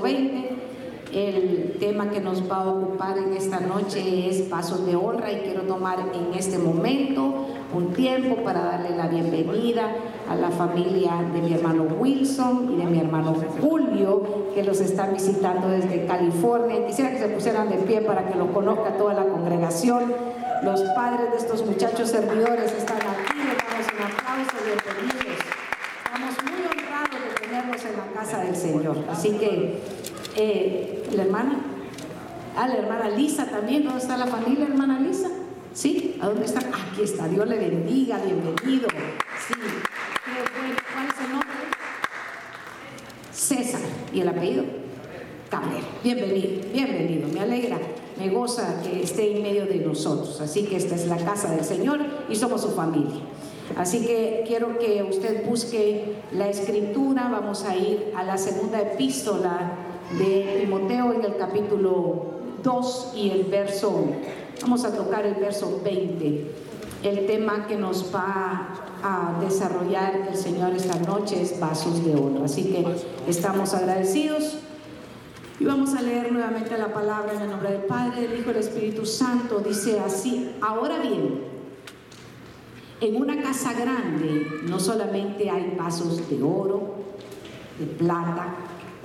20. El tema que nos va a ocupar en esta noche es pasos de honra y quiero tomar en este momento un tiempo para darle la bienvenida a la familia de mi hermano Wilson y de mi hermano Julio que los están visitando desde California. Quisiera que se pusieran de pie para que lo conozca toda la congregación. Los padres de estos muchachos servidores están aquí. Les damos un aplauso, bienvenidos. Honrados de en la casa del Señor. Así que eh, la hermana, ah, la hermana Lisa también, ¿dónde está la familia, hermana Lisa? ¿Sí? ¿A dónde está? Aquí está, Dios le bendiga, bienvenido. Sí. ¿Cuál es el nombre? César. ¿Y el apellido? Cabrera. Bienvenido, bienvenido. Me alegra, me goza que esté en medio de nosotros. Así que esta es la casa del Señor y somos su familia. Así que quiero que usted busque la escritura. Vamos a ir a la segunda epístola de Timoteo en el capítulo 2 y el verso, vamos a tocar el verso 20. El tema que nos va a desarrollar el Señor esta noche es vasos de honra. Así que estamos agradecidos y vamos a leer nuevamente la palabra en el nombre del Padre, del Hijo y del Espíritu Santo. Dice así, ahora bien, en una casa grande no solamente hay vasos de oro, de plata,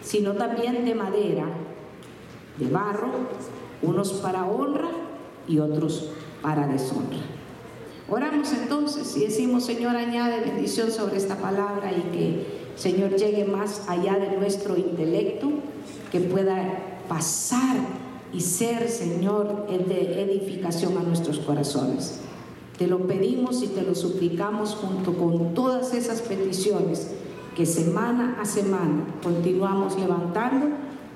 sino también de madera, de barro, unos para honra y otros para deshonra. Oramos entonces y decimos, Señor, añade bendición sobre esta palabra y que, Señor, llegue más allá de nuestro intelecto, que pueda pasar y ser, Señor, de edificación a nuestros corazones. Te lo pedimos y te lo suplicamos junto con todas esas peticiones que semana a semana continuamos levantando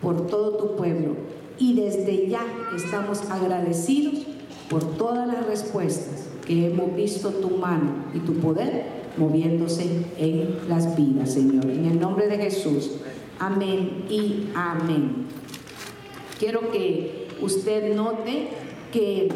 por todo tu pueblo. Y desde ya estamos agradecidos por todas las respuestas que hemos visto tu mano y tu poder moviéndose en las vidas, Señor. En el nombre de Jesús. Amén y amén. Quiero que usted note que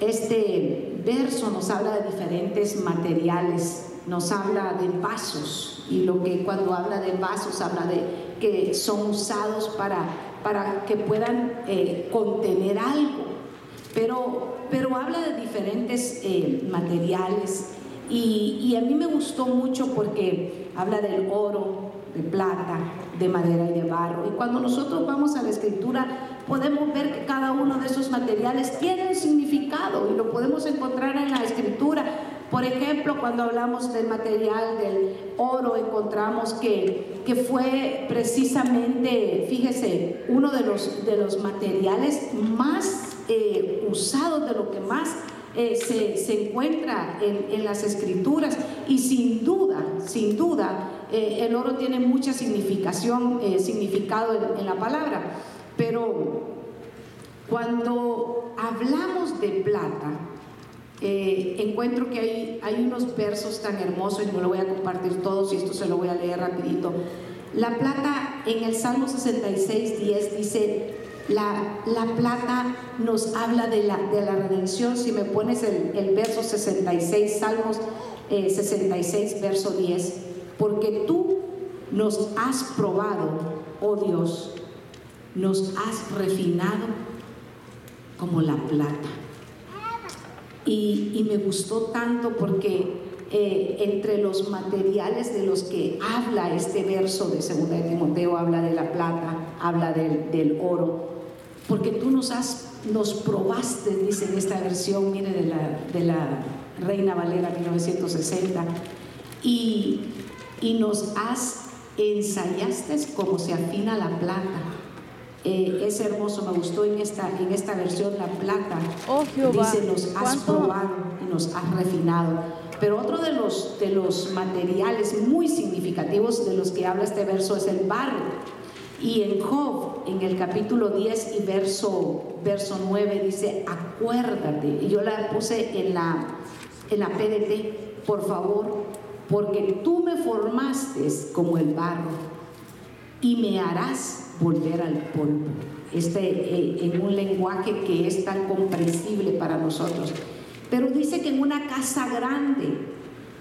este verso nos habla de diferentes materiales, nos habla de vasos, y lo que cuando habla de vasos habla de que son usados para, para que puedan eh, contener algo, pero, pero habla de diferentes eh, materiales y, y a mí me gustó mucho porque habla del oro, de plata, de madera y de barro. Y cuando nosotros vamos a la escritura, podemos ver que cada uno de esos materiales tiene un significado y lo podemos encontrar en la escritura. Por ejemplo, cuando hablamos del material del oro, encontramos que, que fue precisamente, fíjese, uno de los, de los materiales más eh, usados, de lo que más eh, se, se, encuentra en, en, las escrituras. Y sin duda, sin duda, eh, el oro tiene mucha significación, significado en, en la palabra. Pero cuando hablamos de plata, eh, encuentro que hay, unos versos tan hermosos y no lo voy a compartir todos y esto se lo voy a leer rapidito. La plata en el Salmo 66, 10 dice, la, la plata nos habla de la, de la redención. Si me pones el, el verso 66, Salmos 66, eh, verso 10, porque tú nos has probado, oh Dios, nos has refinado como la plata. Y, me gustó tanto porque eh, entre los materiales de los que habla este verso de 2 de Timoteo, habla de la plata, habla del, oro, porque tú nos has, nos probaste, dice en esta versión, mire, de la, de la Reina Valera 1960, y, y nos has ensayaste como se afina la plata eh, es hermoso, me gustó en esta, en esta versión la plata. Oh, Dice, nos has probado y nos has refinado. Pero otro de los, de los materiales muy significativos de los que habla este verso es el barro. Y en Job, en el capítulo 10 y verso, verso 9, dice, acuérdate. Y yo la puse en la, en la PDT, por favor, porque tú me formaste como el barro y me harás volver al polvo. Este, eh, en un lenguaje que es tan comprensible para nosotros. Pero dice que en una casa grande,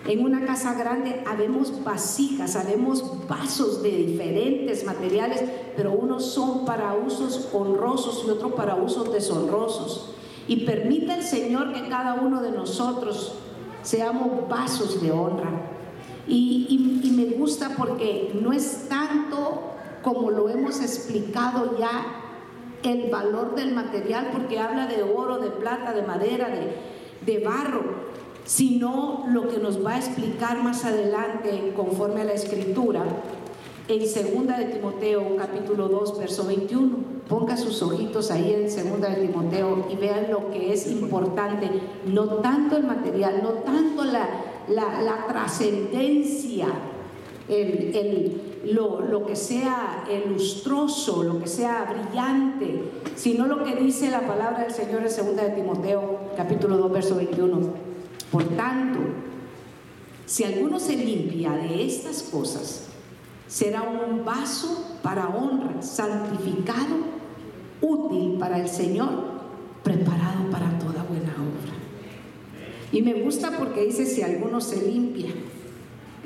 En una casa grande habemos vasijas, habemos vasos de diferentes materiales, pero unos son para usos honrosos y otros para usos deshonrosos. Y permita el Señor que cada uno de nosotros seamos vasos de honra. Y, y me gusta porque no es tanto como lo hemos explicado ya el valor del material, porque habla de oro, de plata, de madera, de, de barro, sino lo que nos va a explicar más adelante conforme a la escritura en 2 de Timoteo capítulo 2 verso 21. Ponga sus ojitos ahí en 2 de Timoteo y vean lo que es importante, no tanto el material, no tanto la, la, trascendencia, el, lo, lo, que sea lustroso, lo que sea brillante, sino lo que dice la palabra del Señor en 2 de Timoteo capítulo 2 verso 21 por tanto, si alguno se limpia de estas cosas, será un vaso para honra, santificado, útil para el Señor, preparado para toda buena obra. Y me gusta porque dice si alguno se limpia.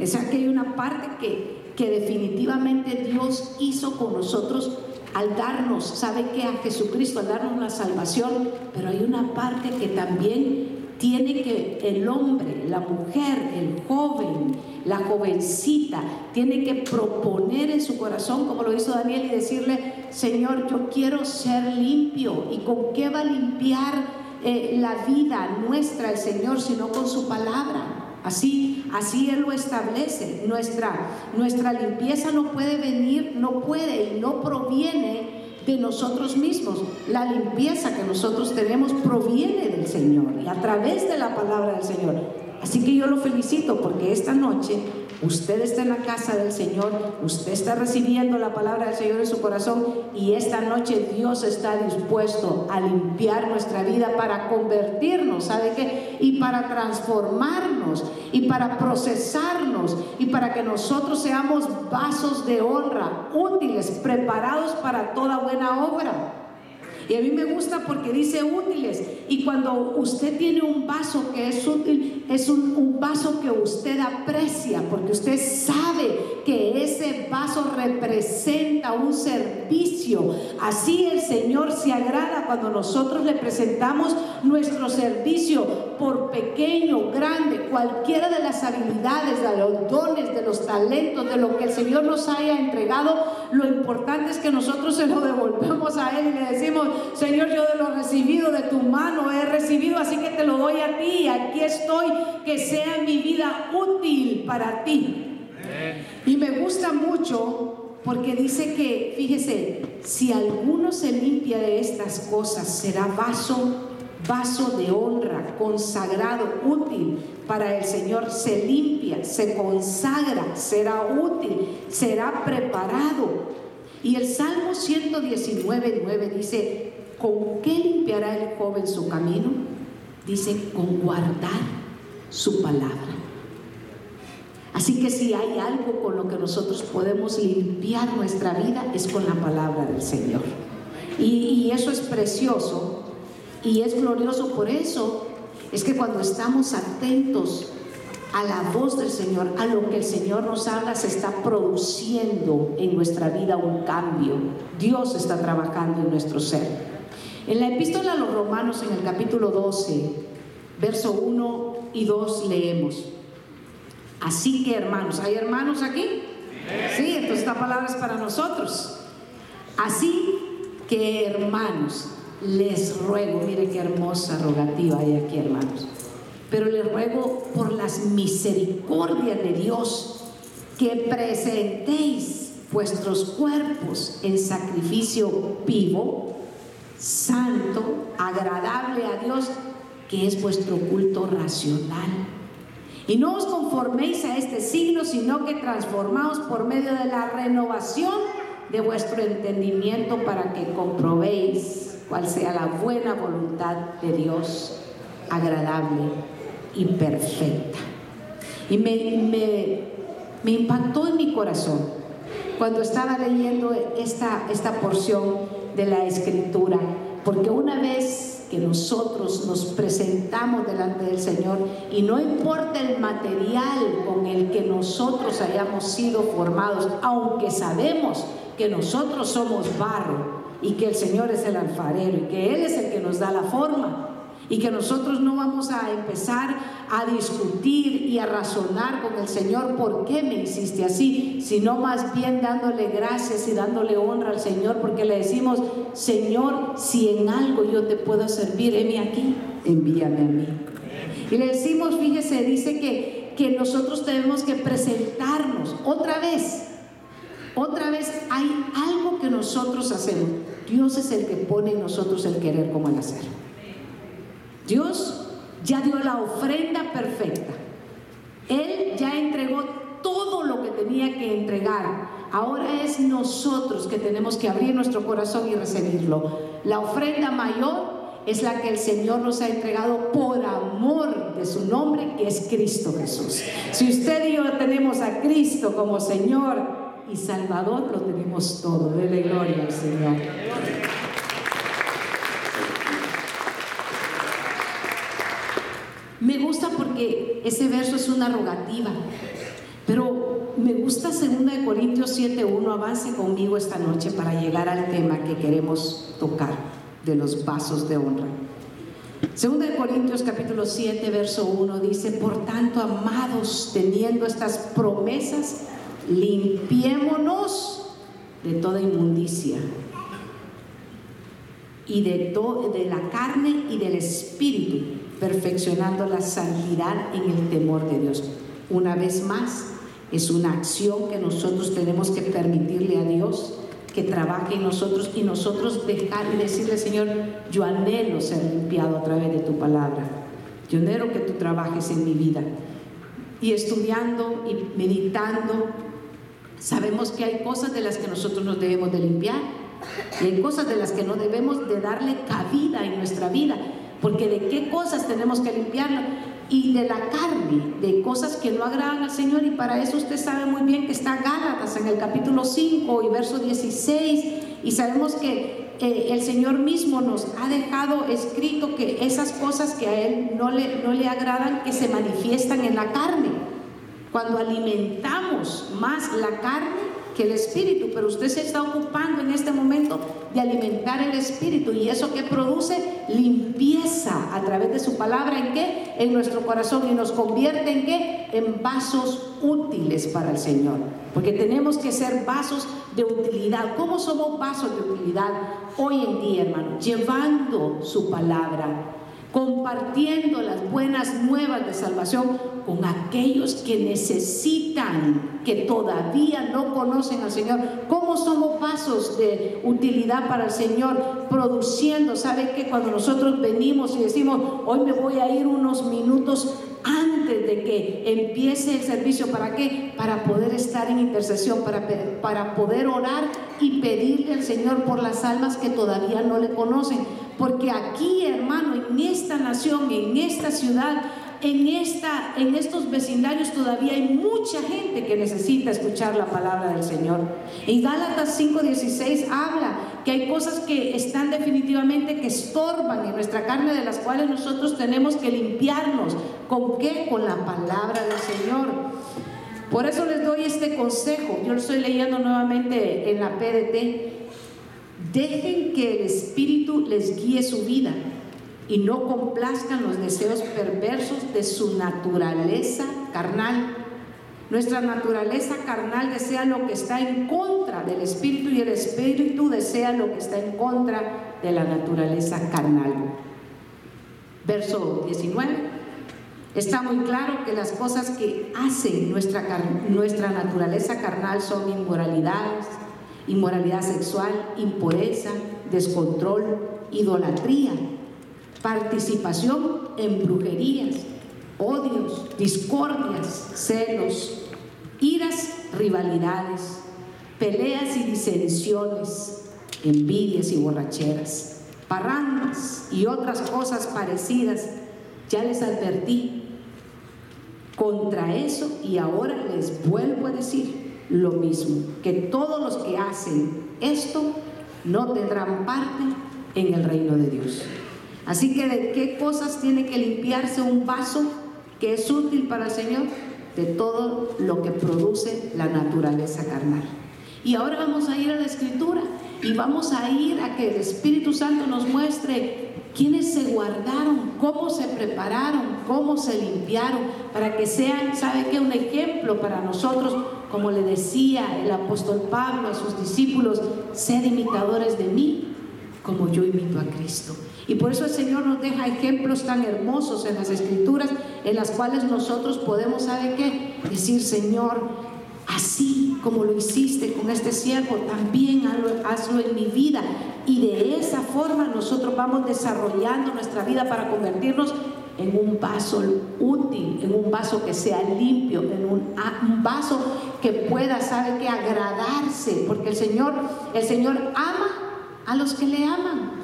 Sea que hay una parte que, que definitivamente Dios hizo con nosotros al darnos, ¿sabe qué? A Jesucristo, al darnos la salvación, pero hay una parte que también tiene que el hombre, la mujer, el joven, la jovencita, tiene que proponer en su corazón, como lo hizo Daniel, y decirle, Señor, yo quiero ser limpio. ¿Y con qué va a limpiar eh, la vida nuestra el Señor, sino con su palabra? Así, así Él lo establece. Nuestra, nuestra limpieza no puede venir, no puede y no proviene de nosotros mismos. La limpieza que nosotros tenemos proviene del Señor y a través de la palabra del Señor. Así que yo lo felicito porque esta noche usted está en la casa del Señor, usted está recibiendo la palabra del Señor en su corazón y esta noche Dios está dispuesto a limpiar nuestra vida para convertirnos, ¿sabe qué? Y para transformarnos y para procesarnos y para que nosotros seamos vasos de honra, útiles, preparados para toda buena obra. Y a mí me gusta porque dice útiles. Y cuando usted tiene un vaso que es útil, es un, vaso que usted aprecia, porque usted sabe que vaso representa un servicio. Así el Señor se agrada cuando nosotros le presentamos nuestro servicio, por pequeño, grande, cualquiera de las habilidades, de los dones, de los talentos, de lo que el Señor nos haya entregado. Lo importante es que nosotros se lo devolvemos a Él y le decimos, Señor, yo de lo recibido de tu mano he recibido, así que te lo doy a ti. Aquí estoy, que sea mi vida útil para ti. Y me gusta mucho porque dice que, fíjese, si alguno se limpia de estas cosas, será vaso, vaso de honra, consagrado, útil para el Señor. Se limpia, se consagra, será útil, será preparado. Y el Salmo 119, 9 dice, ¿Con qué limpiará el joven su camino? Dice, con guardar su palabra. Así que si hay algo con lo que nosotros podemos limpiar nuestra vida es con la palabra del Señor. Y, eso es precioso y es glorioso por eso. Es que cuando estamos atentos a la voz del Señor, a lo que el Señor nos habla, se está produciendo en nuestra vida un cambio. Dios está trabajando en nuestro ser. En la epístola a los romanos, en el capítulo 12, verso 1 y 2, leemos. Así que hermanos, ¿hay hermanos aquí? Sí, entonces esta palabra es para nosotros. Así que hermanos, les ruego, mire qué hermosa rogativa hay aquí hermanos, pero les ruego por las misericordias de Dios que presentéis vuestros cuerpos en sacrificio vivo santo, agradable a Dios, que es vuestro culto racional. Y no os conforméis a este siglo, sino que transformaos por medio de la renovación de vuestro entendimiento para que comprobéis cuál sea la buena voluntad de Dios, agradable y perfecta. Y me, me, impactó en mi corazón cuando estaba leyendo esta, esta porción de la escritura, porque una vez que nosotros nos presentamos delante del Señor y no importa el material con el que nosotros hayamos sido formados, aunque sabemos que nosotros somos barro y que el Señor es el alfarero y que Él es el que nos da la forma y que nosotros no vamos a empezar a discutir y a razonar con el Señor por qué me hiciste así, sino más bien dándole gracias y dándole honra al Señor porque le decimos, Señor, si en algo yo te puedo servir, heme aquí, envíame a mí. Y le decimos, fíjese, dice que, que nosotros tenemos que presentarnos otra vez. Otra vez hay algo que nosotros hacemos. Dios es el que pone en nosotros el querer como el hacer. Dios ya dio la ofrenda perfecta. Él ya entregó todo lo que tenía que entregar. Ahora es nosotros que tenemos que abrir nuestro corazón y recibirlo. La ofrenda mayor es la que el Señor nos ha entregado por amor de su nombre, que es Cristo Jesús. Si usted y yo tenemos a Cristo como Señor y Salvador, lo tenemos todo. Dele gloria al Señor. Me gusta porque ese verso es una rogativa, pero me gusta 2 Corintios 7.1, avance conmigo esta noche para llegar al tema que queremos tocar de los vasos de honra. 2 Corintios capítulo 7, verso 1 dice, por tanto, amados, teniendo estas promesas, limpiémonos de toda inmundicia y de, de la carne y del espíritu perfeccionando la santidad en el temor de Dios. Una vez más, es una acción que nosotros tenemos que permitirle a Dios que trabaje en nosotros y nosotros dejar y decirle, Señor, yo anhelo ser limpiado a través de tu palabra. Yo anhelo que tú trabajes en mi vida. Y estudiando y meditando, sabemos que hay cosas de las que nosotros nos debemos de limpiar y hay cosas de las que no debemos de darle cabida en nuestra vida porque de qué cosas tenemos que limpiarlo y de la carne, de cosas que no agradan al Señor y para eso usted sabe muy bien que está Gálatas en el capítulo 5 y verso 16 y sabemos que eh, el Señor mismo nos ha dejado escrito que esas cosas que a Él no le, no le agradan que se manifiestan en la carne. Cuando alimentamos más la carne, que el espíritu, pero usted se está ocupando en este momento de alimentar el espíritu y eso que produce limpieza a través de su palabra en qué? En nuestro corazón y nos convierte en qué? En vasos útiles para el Señor. Porque tenemos que ser vasos de utilidad. ¿Cómo somos vasos de utilidad hoy en día, hermano? Llevando su palabra compartiendo las buenas nuevas de salvación con aquellos que necesitan, que todavía no conocen al Señor. ¿Cómo somos pasos de utilidad para el Señor? Produciendo, ¿sabe que cuando nosotros venimos y decimos, hoy me voy a ir unos minutos antes de que empiece el servicio. ¿Para qué? Para poder estar en intercesión, para, para poder orar y pedirle al Señor por las almas que todavía no le conocen. Porque aquí, hermano, en esta nación, en esta ciudad, en, esta, en estos vecindarios todavía hay mucha gente que necesita escuchar la palabra del Señor. En Gálatas 5:16 habla que hay cosas que están definitivamente que estorban en nuestra carne de las cuales nosotros tenemos que limpiarnos. ¿Con qué? Con la palabra del Señor. Por eso les doy este consejo. Yo lo estoy leyendo nuevamente en la PDT. Dejen que el Espíritu les guíe su vida y no complazcan los deseos perversos de su naturaleza carnal. Nuestra naturaleza carnal desea lo que está en contra del espíritu y el espíritu desea lo que está en contra de la naturaleza carnal. Verso 19. Está muy claro que las cosas que hacen nuestra, nuestra naturaleza carnal son inmoralidades, inmoralidad sexual, impureza, descontrol, idolatría, participación en brujerías, odios, discordias, celos, iras, rivalidades, peleas y disensiones, envidias y borracheras, parrandas y otras cosas parecidas. Ya les advertí contra eso y ahora les vuelvo a decir lo mismo, que todos los que hacen esto no tendrán parte en el reino de Dios. Así que de qué cosas tiene que limpiarse un vaso que es útil para el Señor? De todo lo que produce la naturaleza carnal. Y ahora vamos a ir a la escritura y vamos a ir a que el Espíritu Santo nos muestre quiénes se guardaron, cómo se prepararon, cómo se limpiaron, para que sean, ¿sabe qué? Un ejemplo para nosotros, como le decía el apóstol Pablo a sus discípulos, sed imitadores de mí, como yo imito a Cristo. Y por eso el Señor nos deja ejemplos tan hermosos en las escrituras, en las cuales nosotros podemos, ¿sabe qué? Decir, Señor, así como lo hiciste con este siervo, también hazlo, en mi vida. Y de esa forma nosotros vamos desarrollando nuestra vida para convertirnos en un vaso útil, en un vaso que sea limpio, en un, un vaso que pueda, ¿sabe qué? Agradarse, porque el Señor, el Señor ama a los que le aman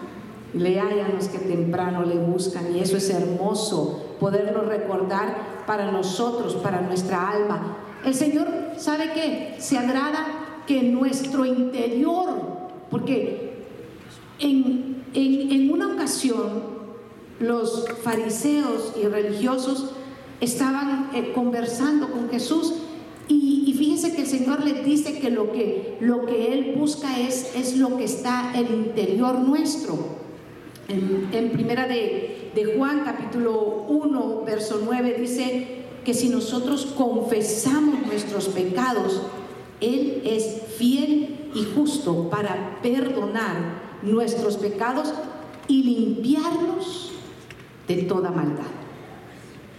le hay a los que temprano le buscan y eso es hermoso poderlo recordar para nosotros, para nuestra alma. El Señor sabe que se agrada que nuestro interior, porque en, en, una ocasión los fariseos y religiosos estaban eh, conversando con Jesús y, y, fíjense que el Señor les dice que lo que, lo que Él busca es, es lo que está en el interior nuestro. En, primera de, de Juan capítulo 1, verso 9 dice que si nosotros confesamos nuestros pecados, Él es fiel y justo para perdonar nuestros pecados y limpiarnos de toda maldad.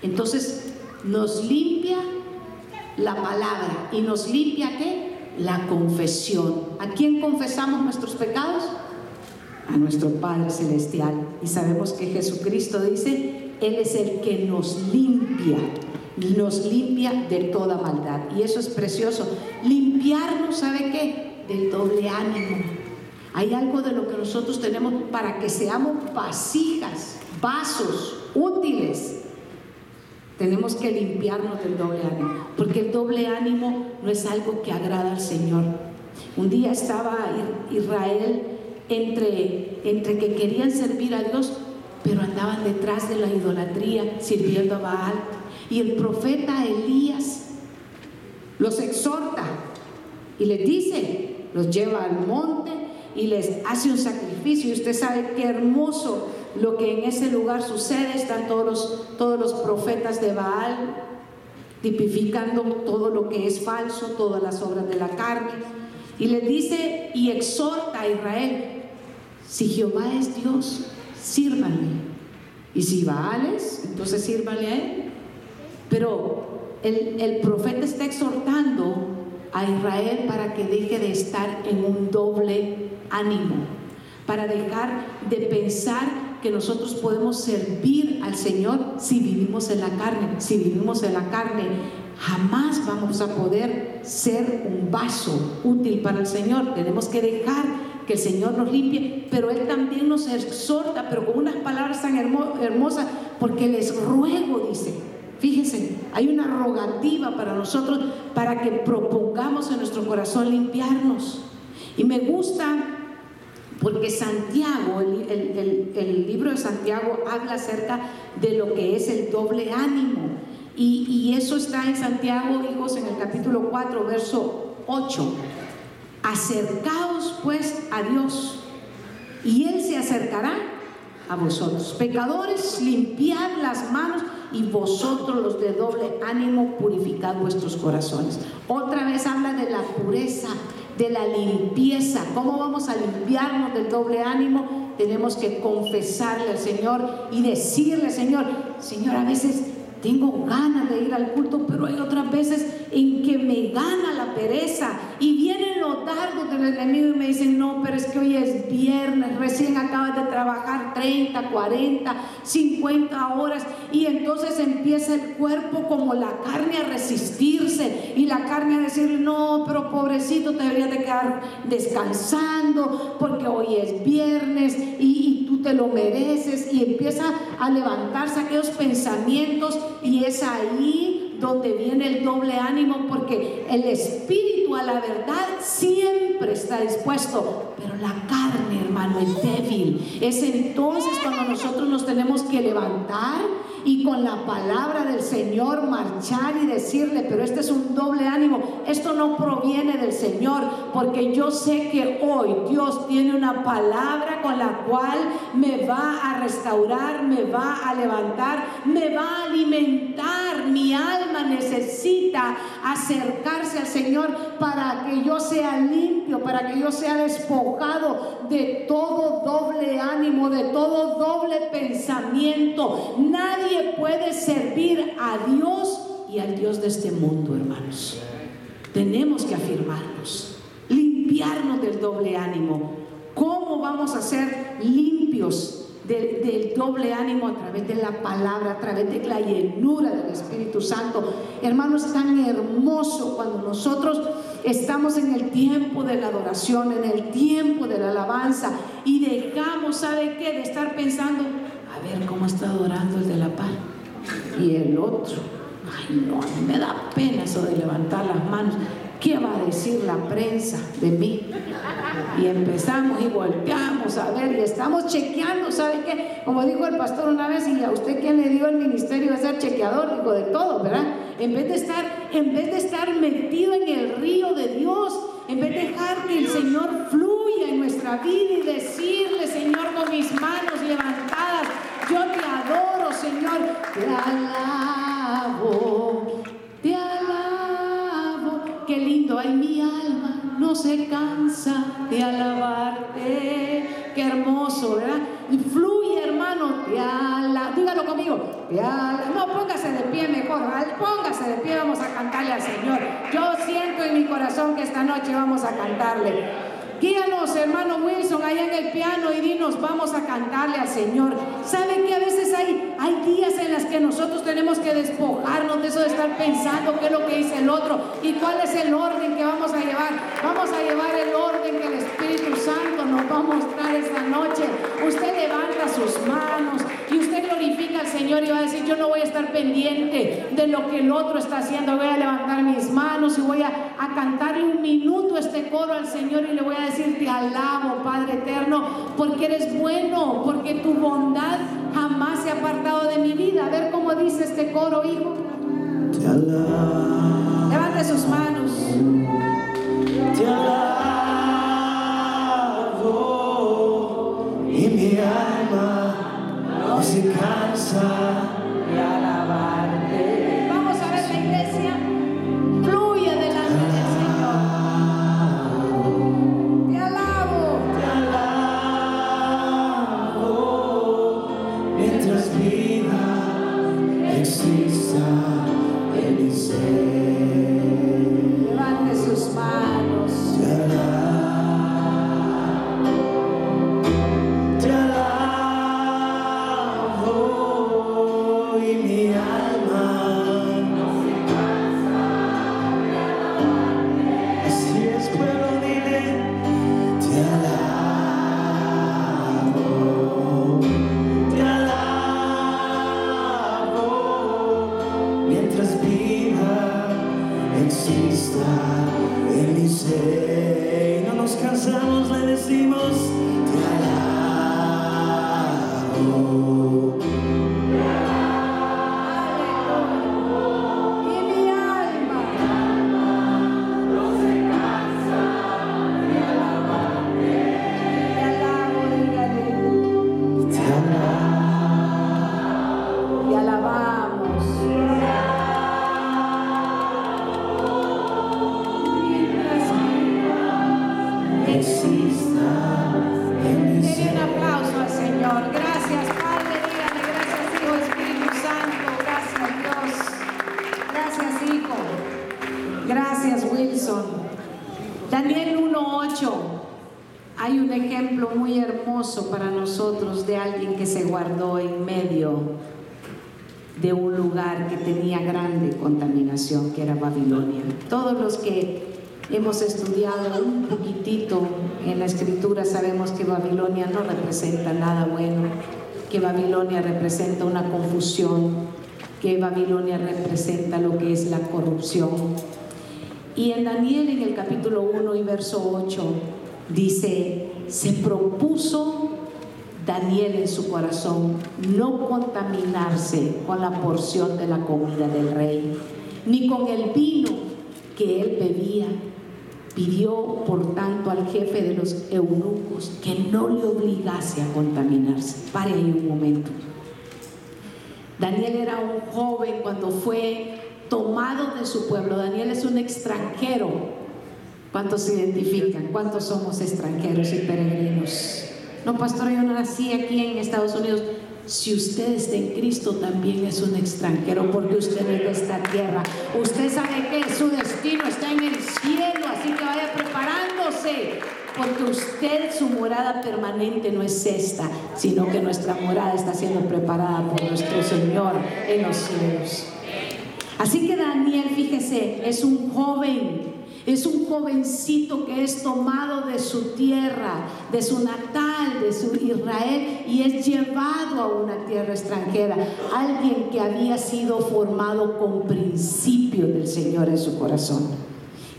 Entonces, nos limpia la palabra y nos limpia qué? La confesión. ¿A quién confesamos nuestros pecados? a nuestro Padre Celestial. Y sabemos que Jesucristo dice, Él es el que nos limpia, nos limpia de toda maldad. Y eso es precioso. Limpiarnos, ¿sabe qué? Del doble ánimo. Hay algo de lo que nosotros tenemos para que seamos vasijas, vasos útiles. Tenemos que limpiarnos del doble ánimo, porque el doble ánimo no es algo que agrada al Señor. Un día estaba Israel entre, entre que querían servir a Dios, pero andaban detrás de la idolatría, sirviendo a Baal. Y el profeta Elías los exhorta y les dice, los lleva al monte y les hace un sacrificio. Y usted sabe qué hermoso lo que en ese lugar sucede. Están todos los, todos los profetas de Baal tipificando todo lo que es falso, todas las obras de la carne. Y les dice y exhorta a Israel, si Jehová es Dios, sírvanle. Y si Baal es, entonces sírvanle a él. Pero el, el profeta está exhortando a Israel para que deje de estar en un doble ánimo, para dejar de pensar que nosotros podemos servir al Señor si vivimos en la carne. Si vivimos en la carne, jamás vamos a poder ser un vaso útil para el Señor. Tenemos que dejar que el Señor nos limpie, pero Él también nos exhorta, pero con unas palabras tan hermosas, porque les ruego, dice, fíjense, hay una rogativa para nosotros para que propongamos en nuestro corazón limpiarnos. Y me gusta porque Santiago, el, libro de Santiago habla acerca de lo que es el doble ánimo. Y, y eso está en Santiago, hijos, en el capítulo 4, verso 8. Acercaos pues a Dios y Él se acercará a vosotros. Pecadores, limpiad las manos y vosotros los de doble ánimo purificad vuestros corazones. Otra vez habla de la pureza, de la limpieza. ¿Cómo vamos a limpiarnos del doble ánimo? Tenemos que confesarle al Señor y decirle, Señor, Señor, a veces tengo ganas de ir al culto, pero hay otras veces en que me gana la pereza. Y vienen los dardos del enemigo y me dicen, no, pero es que hoy es viernes, recién acabas de trabajar 30, 40, 50 horas y entonces empieza el cuerpo como la carne a resistirse y la carne a decir, no, pero pobrecito, te deberías de quedar descansando porque hoy es viernes y, y te lo mereces y empieza a levantarse aquellos pensamientos y es ahí donde viene el doble ánimo porque el espíritu a la verdad siempre está dispuesto, pero la carne, hermano, es débil. Es entonces cuando nosotros nos tenemos que levantar y con la palabra del Señor marchar y decirle, pero este es un doble ánimo, esto no proviene del Señor, porque yo sé que hoy Dios tiene una palabra con la cual me va a restaurar, me va a levantar, me va a alimentar. Mi alma necesita acercarse al Señor para que yo sea limpio, para que yo sea despojado de todo doble ánimo, de todo doble pensamiento. Nadie puede servir a Dios y al Dios de este mundo, hermanos. Tenemos que afirmarnos, limpiarnos del doble ánimo. ¿Cómo vamos a ser limpios del, doble ánimo a través de la palabra, a través de la llenura del Espíritu Santo? Hermanos, es tan hermoso cuando nosotros estamos en el tiempo de la adoración, en el tiempo de la alabanza y dejamos, ¿sabe qué? De estar pensando, a ver cómo está adorando el de la paz. Y el otro, ay no, me da pena eso de levantar las manos. ¿Qué va a decir la prensa de mí? Y empezamos y volteamos a ver y estamos chequeando, ¿sabe qué? Como dijo el pastor una vez, y a usted quien le dio el ministerio de ser chequeador, dijo de todo, ¿verdad? En vez de estar, en vez de estar metido en el río de Dios, en vez de dejar que el Señor fluya en nuestra vida y decirle, Señor, con mis manos levantadas, yo te adoro, Señor. Te alabo, te alabo. Qué lindo, hay mi alma no se cansa de alabarte. Qué hermoso, ¿verdad? Y fluye, hermano, te alabo. Dígalo conmigo. Te alabo. No, póngase de pie mejor. Póngase de pie, vamos a cantarle al Señor. Yo siento en mi corazón que esta noche vamos a cantarle. Guíanos, hermano Wilson, allá en el piano y dinos, vamos a cantarle al Señor. ¿Saben que a veces hay, hay días en los que nosotros tenemos que despojarnos de eso de estar pensando qué es lo que dice el otro y cuál es el orden que vamos a llevar? Vamos a llevar el orden que el Espíritu Santo nos va a mostrar esta noche. Usted levanta sus manos glorifica al Señor y va a decir, yo no voy a estar pendiente de lo que el otro está haciendo, voy a levantar mis manos y voy a, a cantarle un minuto este coro al Señor y le voy a decir, te alabo, Padre eterno, porque eres bueno, porque tu bondad jamás se ha apartado de mi vida. A ver cómo dice este coro, hijo. Te alabo. Levante sus manos. Te alabo no se cansa Gracias, Wilson. Daniel 1.8. Hay un ejemplo muy hermoso para nosotros de alguien que se guardó en medio de un lugar que tenía grande contaminación, que era Babilonia. Todos los que hemos estudiado un poquitito en la escritura sabemos que Babilonia no representa nada bueno, que Babilonia representa una confusión, que Babilonia representa lo que es la corrupción. Y en Daniel en el capítulo 1 y verso 8 dice, se propuso Daniel en su corazón no contaminarse con la porción de la comida del rey, ni con el vino que él bebía. Pidió, por tanto, al jefe de los eunucos que no le obligase a contaminarse. Pare un momento. Daniel era un joven cuando fue tomado de su pueblo. Daniel es un extranjero. ¿Cuántos se identifican? ¿Cuántos somos extranjeros y peregrinos? No, pastor, yo no nací aquí en Estados Unidos. Si usted está en Cristo, también es un extranjero porque usted es de esta tierra. Usted sabe que su destino está en el cielo, así que vaya preparándose. Porque usted, su morada permanente no es esta, sino que nuestra morada está siendo preparada por nuestro Señor en los cielos. Así que Daniel, fíjese, es un joven es un jovencito que es tomado de su tierra, de su natal, de su Israel, y es llevado a una tierra extranjera. Alguien que había sido formado con principio del Señor en su corazón.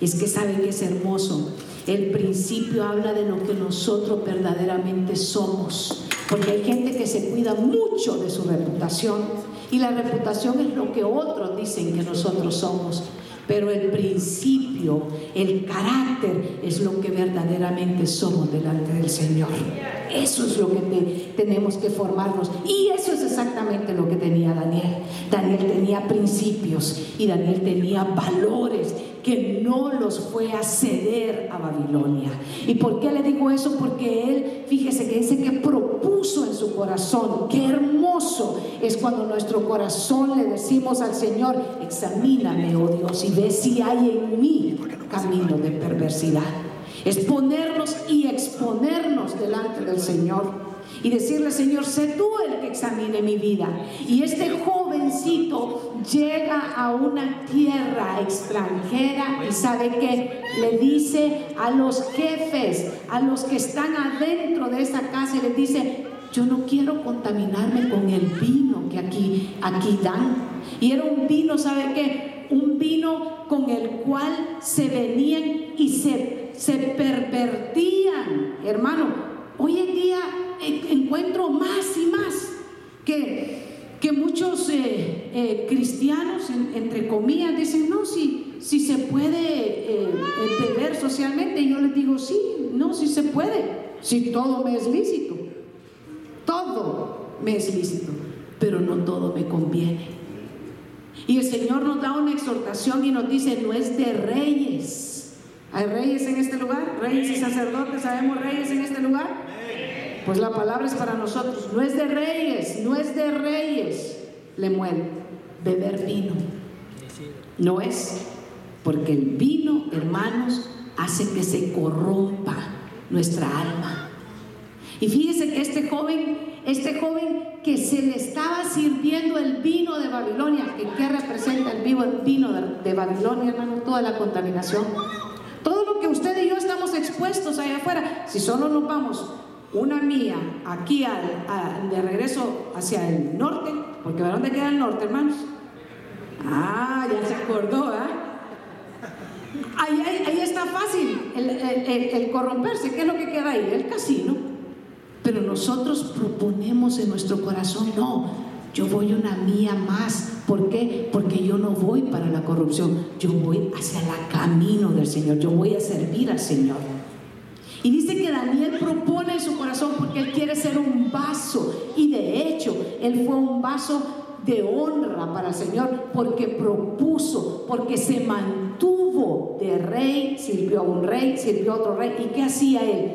Es que saben que es hermoso. El principio habla de lo que nosotros verdaderamente somos. Porque hay gente que se cuida mucho de su reputación. Y la reputación es lo que otros dicen que nosotros somos pero el principio, el carácter es lo que verdaderamente somos delante del Señor. Eso es lo que tenemos que formarnos. Y eso es exactamente lo que tenía Daniel. Daniel tenía principios y Daniel tenía valores que no los fue a ceder a Babilonia. ¿Y por qué le digo eso? Porque él, fíjese que dice que propuso en su corazón, qué hermoso es cuando nuestro corazón le decimos al Señor, examíname, oh Dios, y ve si hay en mí camino de perversidad. Es ponernos y exponernos delante del Señor y decirle, Señor, sé tú el que examine mi vida. Y este jovencito llega a una tierra extranjera y sabe que le dice a los jefes, a los que están adentro de esa casa, le dice, yo no quiero contaminarme con el vino que aquí, aquí dan. Y era un vino, ¿sabe qué? Un vino con el cual se venían y se, se pervertían. Hermano, hoy en día encuentro más y más que, que muchos eh, eh, cristianos, entre comillas, dicen, no, si, si se puede eh, socialmente. Y yo les digo, sí, no, si se puede, si todo me es lícito. Todo me es lícito, pero no todo me conviene. Y el Señor nos da una exhortación y nos dice, no es de reyes. ¿Hay reyes en este lugar? ¿Reyes y sacerdotes? ¿Sabemos reyes en este lugar? Pues la palabra es para nosotros. No es de reyes, no es de reyes. Le muere beber vino. No es. Porque el vino, hermanos, hace que se corrompa nuestra alma. Y fíjese que este joven, este joven que se le estaba sirviendo el vino de Babilonia, que ¿qué representa el vino de Babilonia, hermano? Toda la contaminación. Todo lo que usted y yo estamos expuestos allá afuera, si solo nos vamos una mía aquí al, de regreso hacia el norte, porque ¿a dónde queda el norte, hermanos? Ah, ya se acordó, ¿ah? Ahí, está fácil el, corromperse. ¿Qué es lo que queda ahí? El casino. Pero nosotros proponemos en nuestro corazón, no, yo voy una mía más. ¿Por qué? Porque yo no voy para la corrupción, yo voy hacia el camino del Señor, yo voy a servir al Señor. Y dice que Daniel propone en su corazón porque él quiere ser un vaso. Y de hecho, él fue un vaso de honra para el Señor porque propuso, porque se mantuvo de rey, sirvió a un rey, sirvió a otro rey. ¿Y qué hacía él?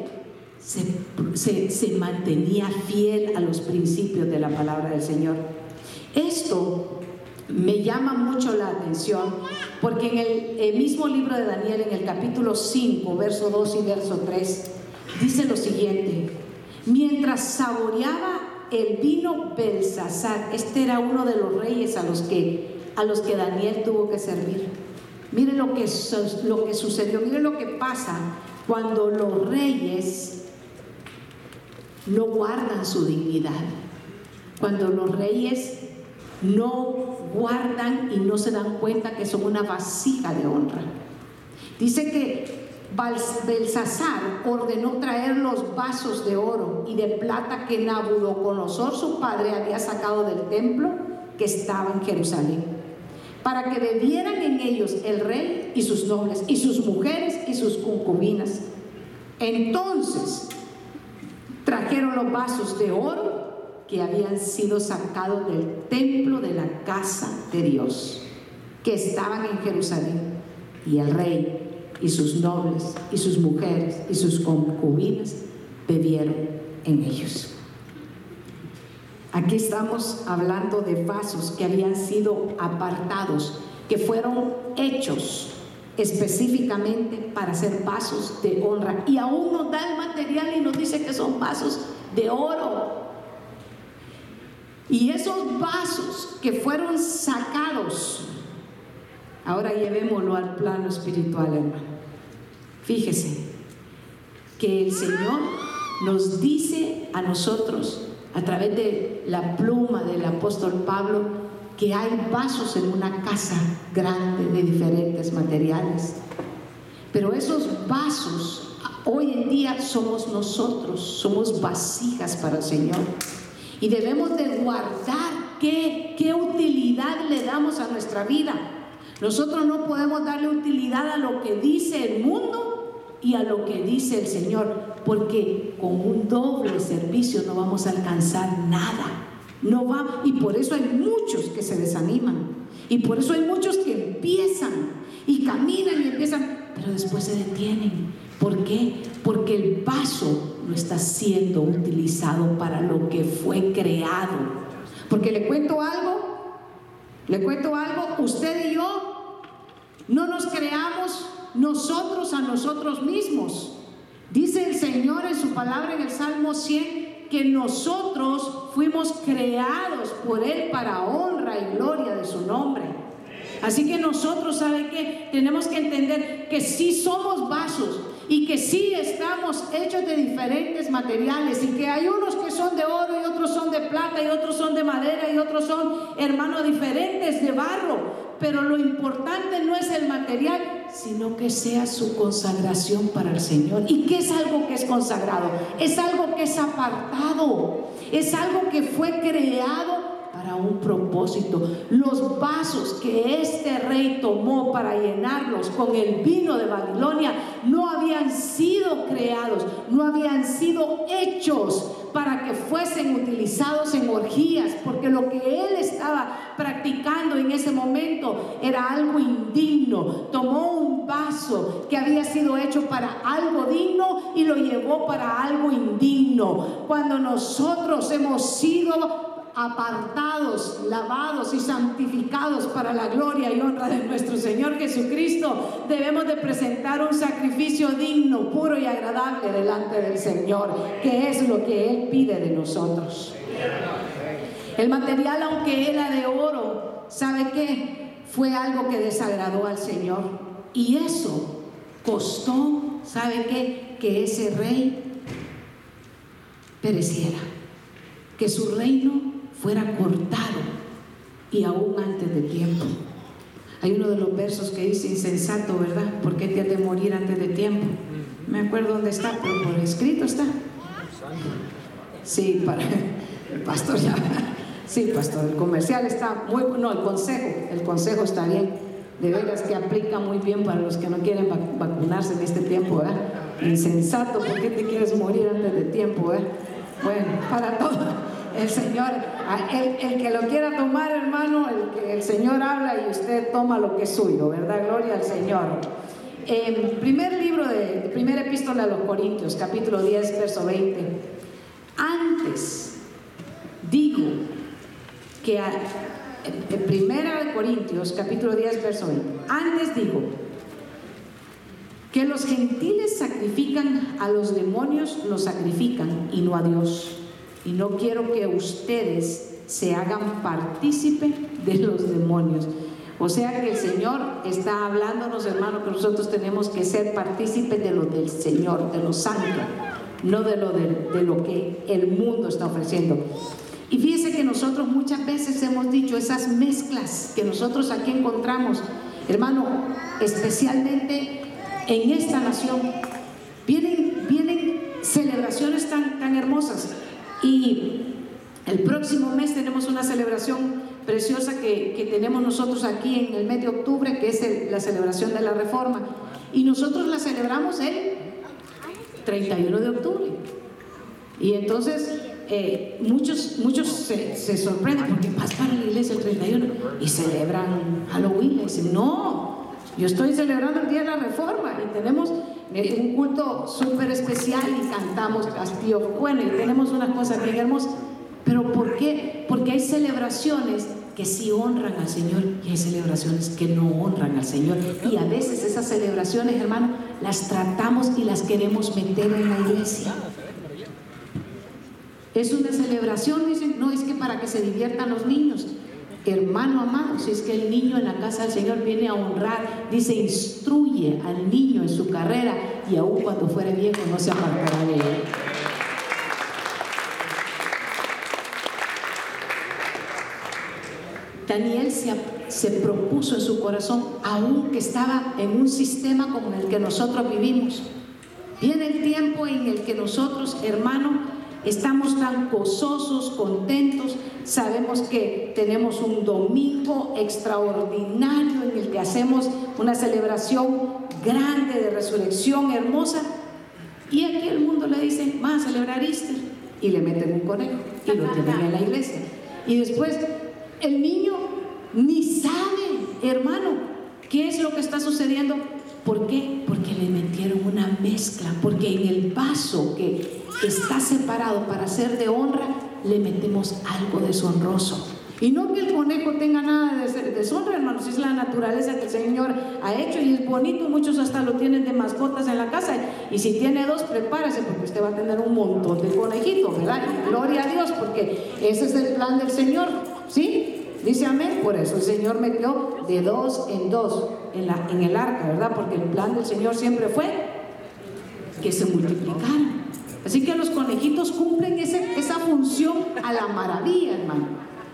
Se, se mantenía fiel a los principios de la palabra del Señor. Esto me llama mucho la atención porque en el, mismo libro de Daniel, en el capítulo 5, verso 2 y verso 3, dice lo siguiente, mientras saboreaba el vino Belsasar, este era uno de los reyes a los que, a los que Daniel tuvo que servir. Mire lo que, lo que sucedió, mire lo que pasa cuando los reyes no guardan su dignidad, cuando los reyes no guardan y no se dan cuenta que son una vasija de honra. Dice que Belsasar ordenó traer los vasos de oro y de plata que Nabucodonosor, su padre, había sacado del templo que estaba en Jerusalén, para que bebieran en ellos el rey y sus nobles, y sus mujeres y sus concubinas. Entonces trajeron los vasos de oro que habían sido sacados del templo de la casa de Dios, que estaban en Jerusalén, y el rey y sus nobles y sus mujeres y sus concubinas bebieron en ellos. Aquí estamos hablando de vasos que habían sido apartados, que fueron hechos específicamente para ser vasos de honra. Y aún nos da el material y nos dice que son vasos de oro. Y esos vasos que fueron sacados Ahora llevémoslo al plano espiritual, hermano. Fíjese que el Señor nos dice a nosotros, a través de la pluma del apóstol Pablo, que hay vasos en una casa grande de diferentes materiales. Pero esos vasos hoy en día somos nosotros, somos vasijas para el Señor. Y debemos de guardar qué, qué utilidad le damos a nuestra vida. Nosotros no podemos darle utilidad a lo que dice el mundo y a lo que dice el Señor, porque con un doble servicio no vamos a alcanzar nada. No va, y por eso hay muchos que se desaniman. Y por eso hay muchos que empiezan y caminan y empiezan, pero después se detienen. ¿Por qué? Porque el vaso no está siendo utilizado para lo que fue creado. Porque le cuento algo, le cuento algo, usted y yo no nos creamos nosotros a nosotros mismos. Dice el Señor en su palabra en el Salmo 100 que nosotros fuimos creados por Él para honra y gloria de su nombre. Así que nosotros, ¿sabe qué? Tenemos que entender que sí somos vasos y que sí estamos hechos de diferentes materiales y que hay unos que son de oro y otros son de plata y otros son de madera y otros son, hermanos, diferentes de barro. Pero lo importante no es el material, sino que sea su consagración para el Señor. ¿Y qué es algo que es consagrado? Es algo que es apartado, es algo que fue creado para un propósito. Los vasos que este rey tomó para llenarlos con el vino de Babilonia no habían sido creados, no habían sido hechos para que fuesen utilizados en orgías, porque lo que él estaba practicando en ese momento era algo indigno. Tomó un vaso que había sido hecho para algo digno y lo llevó para algo indigno. Cuando nosotros hemos sido apartados, lavados y santificados para la gloria y honra de nuestro Señor Jesucristo, debemos de presentar un sacrificio digno, puro y agradable delante del Señor, que es lo que Él pide de nosotros. El material, aunque era de oro, ¿sabe qué? Fue algo que desagradó al Señor. Y eso costó, ¿sabe qué? Que ese rey pereciera, que su reino fuera cortado y aún antes de tiempo. Hay uno de los versos que dice insensato, ¿verdad? ¿Por qué te has de morir antes de tiempo? Me acuerdo dónde está, pero por escrito está. Sí, para el pastor ya. Sí, pastor, el comercial está muy bueno, el consejo, el consejo está bien. De veras que aplica muy bien para los que no quieren vacunarse en este tiempo, ¿verdad? Insensato, ¿por qué te quieres morir antes de tiempo, ¿verdad? Bueno, para todo el Señor, el, el, que lo quiera tomar, hermano, el que el Señor habla y usted toma lo que es suyo, ¿verdad? Gloria al Señor. En primer libro de, primera epístola a los Corintios, capítulo 10, verso 20. Antes digo que en primera de Corintios, capítulo 10, verso 20. Antes digo que los gentiles sacrifican a los demonios, los sacrifican y no a Dios y no quiero que ustedes se hagan partícipe de los demonios. O sea que el Señor está hablándonos, hermano, que nosotros tenemos que ser partícipes de lo del Señor, de lo santo, no de lo, de, lo que el mundo está ofreciendo. Y fíjese que nosotros muchas veces hemos dicho esas mezclas que nosotros aquí encontramos, hermano, especialmente en esta nación. Vienen, vienen celebraciones tan, tan hermosas. Y el próximo mes tenemos una celebración preciosa que, tenemos nosotros aquí en el mes de octubre, que es la celebración de la reforma. Y nosotros la celebramos el 31 de octubre. Y entonces eh, muchos, muchos se, se sorprenden porque vas para la iglesia el 31 y celebran Halloween. Le dicen, no, yo estoy celebrando el Día de la Reforma y tenemos un culto súper especial y cantamos Castillo. Bueno, y tenemos unas cosas bien hermosas. Pero ¿por qué? Porque hay celebraciones que sí honran al Señor y hay celebraciones que no honran al Señor. Y a veces esas celebraciones, hermano, las tratamos y las queremos meter en la iglesia. Es una celebración, dicen, no es que para que se diviertan los niños. Hermano amado, si es que el niño en la casa del Señor viene a honrar, dice, instruye al niño en su carrera y aún cuando fuere viejo no se apartará de él. Daniel se, se propuso en su corazón, aún que estaba en un sistema como el que nosotros vivimos. Viene el tiempo en el que nosotros, hermano, estamos tan gozosos, contentos, sabemos que tenemos un domingo extraordinario en el que hacemos una celebración grande de resurrección hermosa. Y aquí el mundo le dice, va a celebrar Easter. Y le meten un conejo y lo tienen en la iglesia. Y después el niño ni sabe, hermano, qué es lo que está sucediendo. ¿Por qué? Porque le metieron una mezcla, porque en el vaso que está separado para ser de honra, le metemos algo deshonroso. Y no que el conejo tenga nada de deshonra, hermanos, es la naturaleza que el Señor ha hecho y es bonito, muchos hasta lo tienen de mascotas en la casa. Y si tiene dos, prepárese porque usted va a tener un montón de conejitos, ¿verdad? Gloria a Dios, porque ese es el plan del Señor, ¿sí? Dice amén, por eso el Señor metió de dos en dos en, la, en el arca, ¿verdad? Porque el plan del Señor siempre fue que se multiplicaran. Así que los conejitos cumplen esa función a la maravilla, hermano.